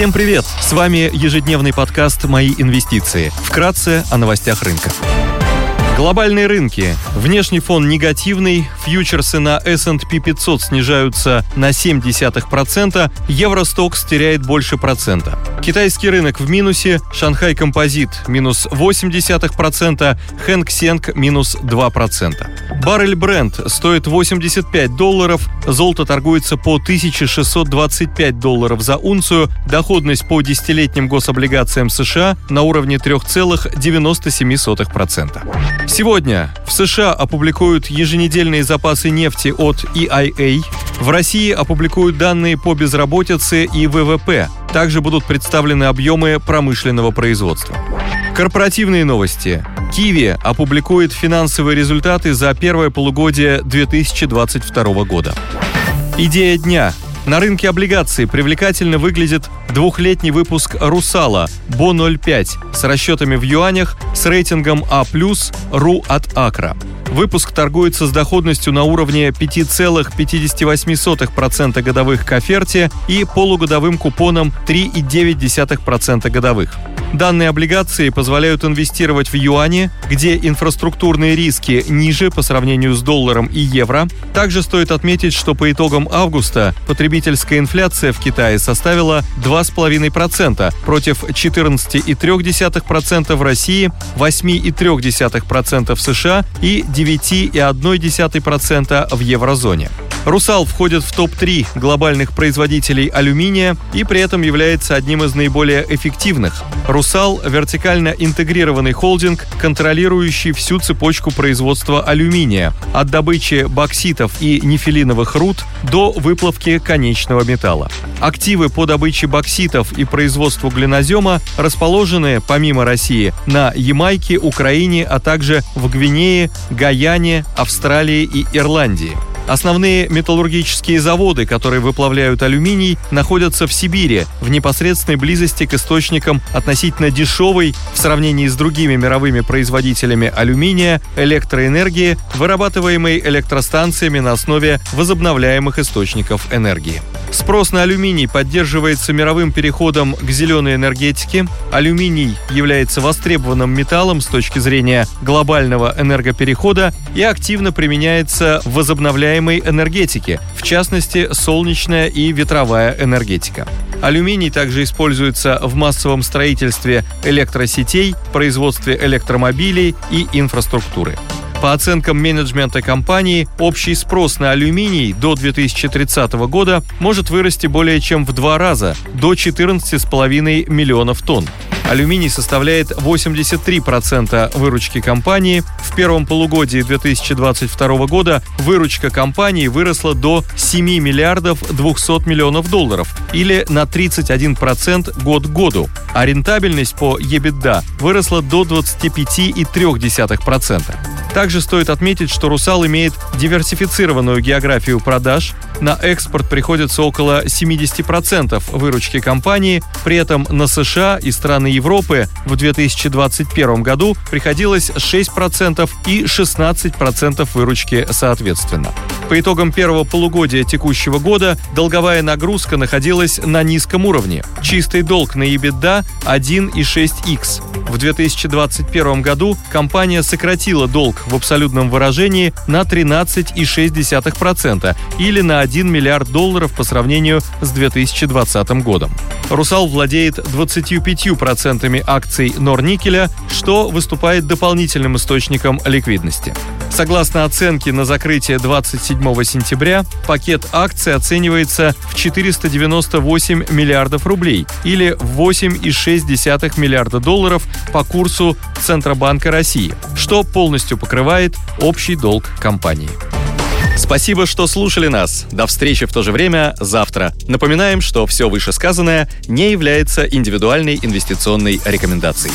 Всем привет! С вами ежедневный подкаст «Мои инвестиции». Вкратце о новостях рынка. Глобальные рынки. Внешний фон негативный, фьючерсы на S&P 500 снижаются на 0,7%, Евростокс теряет больше процента. Китайский рынок в минусе, Шанхай Композит минус 0,8%, Хэнк Сенг минус 2%. Баррель Бренд стоит 85 долларов, золото торгуется по 1625 долларов за унцию, доходность по десятилетним гособлигациям США на уровне 3,97%. Сегодня в США опубликуют еженедельные запасы нефти от EIA, в России опубликуют данные по безработице и ВВП. Также будут представлены объемы промышленного производства. Корпоративные новости. Киви опубликует финансовые результаты за первое полугодие 2022 года. Идея дня. На рынке облигаций привлекательно выглядит двухлетний выпуск «Русала» БО-05 с расчетами в юанях с рейтингом А+, РУ от Акра. Выпуск торгуется с доходностью на уровне 5,58% годовых к оферте и полугодовым купоном 3,9% годовых. Данные облигации позволяют инвестировать в юане, где инфраструктурные риски ниже по сравнению с долларом и евро. Также стоит отметить, что по итогам августа потребительская инфляция в Китае составила 2,5% против 14,3% в России, 8,3% в США и 9,1% в еврозоне. «Русал» входит в топ-3 глобальных производителей алюминия и при этом является одним из наиболее эффективных. «Русал» — вертикально интегрированный холдинг, контролирующий всю цепочку производства алюминия, от добычи бокситов и нефилиновых руд до выплавки конечного металла. Активы по добыче бокситов и производству глинозема расположены, помимо России, на Ямайке, Украине, а также в Гвинее, Гаяне, Австралии и Ирландии. Основные металлургические заводы, которые выплавляют алюминий, находятся в Сибири, в непосредственной близости к источникам относительно дешевой в сравнении с другими мировыми производителями алюминия электроэнергии, вырабатываемой электростанциями на основе возобновляемых источников энергии. Спрос на алюминий поддерживается мировым переходом к зеленой энергетике. Алюминий является востребованным металлом с точки зрения глобального энергоперехода и активно применяется в возобновляемой энергетике, в частности, солнечная и ветровая энергетика. Алюминий также используется в массовом строительстве электросетей, производстве электромобилей и инфраструктуры. По оценкам менеджмента компании, общий спрос на алюминий до 2030 года может вырасти более чем в два раза, до 14,5 миллионов тонн. Алюминий составляет 83% выручки компании. В первом полугодии 2022 года выручка компании выросла до 7 миллиардов 200 миллионов долларов или на 31% год к году, а рентабельность по EBITDA выросла до 25,3%. Также стоит отметить, что «Русал» имеет диверсифицированную географию продаж. На экспорт приходится около 70% выручки компании. При этом на США и страны Европы в 2021 году приходилось 6% и 16% выручки соответственно. По итогам первого полугодия текущего года долговая нагрузка находилась на низком уровне. Чистый долг на EBITDA 1,6x. В 2021 году компания сократила долг в абсолютном выражении на 13,6% или на 1 миллиард долларов по сравнению с 2020 годом. «Русал» владеет 25% акций Норникеля, что выступает дополнительным источником ликвидности. Согласно оценке на закрытие 27 сентября, пакет акций оценивается в 498 миллиардов рублей или в 8,6 миллиарда долларов по курсу Центробанка России, что полностью покрывает общий долг компании. Спасибо, что слушали нас. До встречи в то же время завтра. Напоминаем, что все вышесказанное не является индивидуальной инвестиционной рекомендацией.